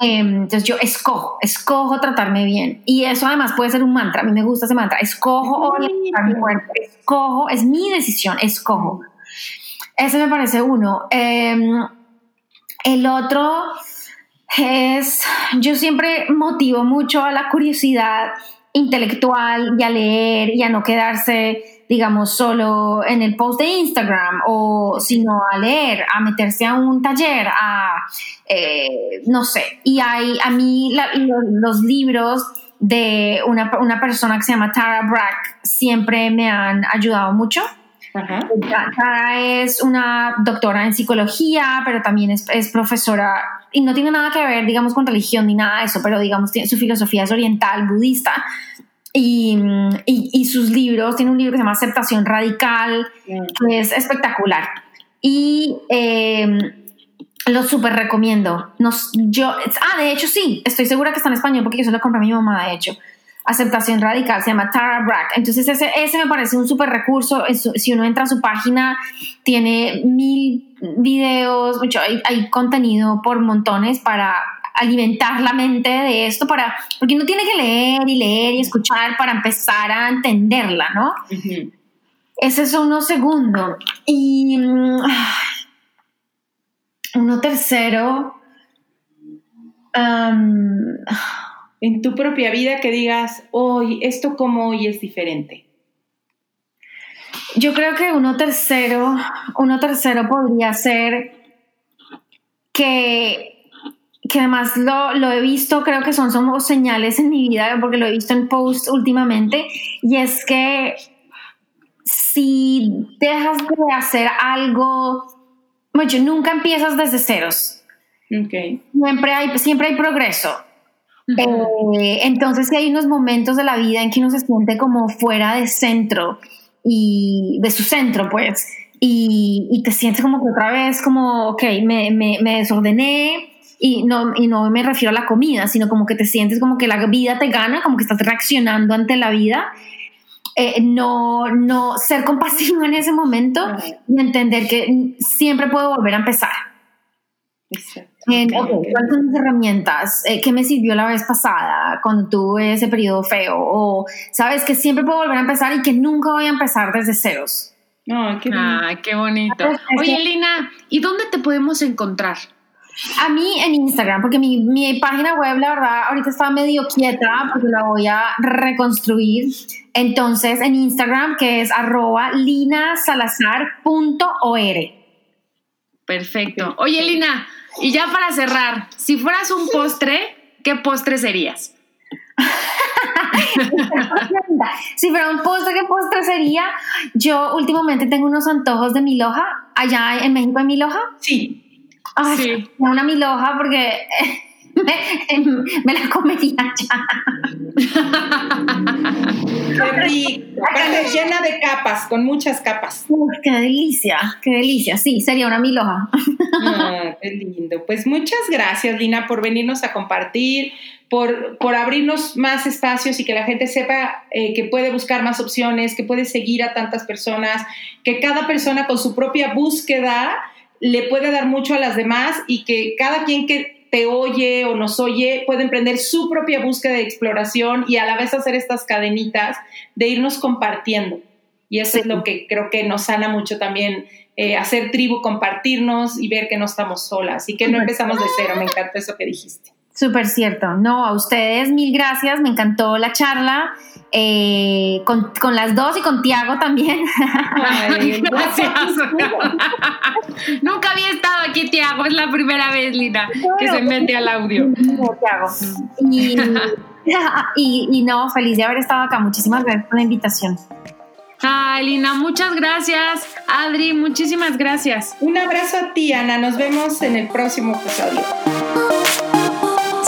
Em, entonces yo escojo, escojo tratarme bien. Y eso además puede ser un mantra. A mí me gusta ese mantra. Escojo orientar mi cuerpo. Escojo, es mi decisión, escojo. Ese me parece uno. Em, el otro es, yo siempre motivo mucho a la curiosidad intelectual y a leer y a no quedarse, digamos, solo en el post de Instagram o sino a leer, a meterse a un taller, a, eh, no sé. Y hay, a mí los libros de una, una, persona que se llama Tara Brack siempre me han ayudado mucho. Tara es una doctora en psicología, pero también es, es profesora y no tiene nada que ver, digamos, con religión ni nada de eso, pero digamos, su filosofía es oriental, budista. Y, y, sus libros, tiene un libro que se llama Aceptación Radical, que es espectacular. Y eh, lo súper recomiendo. Nos, yo, ah, de hecho sí, estoy segura que está en español porque yo se lo compré a mi mamá, de hecho. Aceptación Radical, se llama Tara Brack. Entonces ese, ese me parece un súper recurso. Si uno entra a su página, tiene mil videos, mucho, hay, hay, contenido por montones para alimentar la mente de esto, para, porque uno tiene que leer y leer y escuchar para empezar a entenderla, ¿no? Ese es uno segundo. Y uno tercero. En tu propia vida que digas, hoy, esto como hoy es diferente. Yo creo que uno tercero, uno tercero podría ser que, que además lo, lo, he visto, creo que son, somos señales en mi vida, porque lo he visto en posts últimamente, y es que si dejas de hacer algo, bueno, nunca empiezas desde ceros. Okay. Siempre, hay, siempre hay progreso. Eh, entonces, si hay unos momentos de la vida en que uno se siente como fuera de centro y de su centro, pues, y, y te sientes como que otra vez como, ok, me, me, me, desordené y no, y no me refiero a la comida, sino como que te sientes como que la vida te gana, como que estás reaccionando ante la vida. Eh, no, no ser compasivo en ese momento y entender que siempre puedo volver a empezar. Exacto. ¿Cuáles son las herramientas? Eh, ¿Qué me sirvió la vez pasada cuando tuve ese periodo feo? O sabes que siempre puedo volver a empezar y que nunca voy a empezar desde ceros. Ay, qué bonito. qué bonito. Oye, Lina, ¿y dónde te podemos encontrar? A mí en Instagram, porque mi, mi, página web, la verdad, ahorita está medio quieta porque la voy a reconstruir. Entonces, en Instagram, que es arroba linasalazar.or. Perfecto. Oye, Lina, y ya para cerrar, si fueras un postre, ¿qué postre serías? si fuera un postre, ¿qué postre sería? Yo últimamente tengo unos antojos de miloja. Allá en México hay miloja. Sí. Ay, sí. Una miloja porque me, la comería ya. Llena de capas, con muchas capas. qué delicia, qué delicia. Sí, sería una miloja. Ah, qué lindo. Pues muchas gracias, Lina, por venirnos a compartir, por, por abrirnos más espacios y que la gente sepa eh, que puede buscar más opciones, que puede seguir a tantas personas, que cada persona con su propia búsqueda le puede dar mucho a las demás y que cada quien que te oye o nos oye puede emprender su propia búsqueda de exploración y a la vez hacer estas cadenitas de irnos compartiendo. Y eso es lo que creo que nos sana mucho también, eh, hacer tribu, compartirnos y ver que no estamos solas y que no empezamos de cero. Me encantó eso que dijiste. Súper cierto. No, a ustedes mil gracias. Me encantó la charla. Eh, con, con, las dos y con Tiago también. gracias. Nunca había estado aquí Tiago, es la primera vez, Lina, que se mete al audio. Y, y, y, no, feliz de haber estado acá. Muchísimas gracias por la invitación. Ay, Lina, muchas gracias. Adri, muchísimas gracias. Un abrazo a ti, Ana. Nos vemos en el próximo episodio.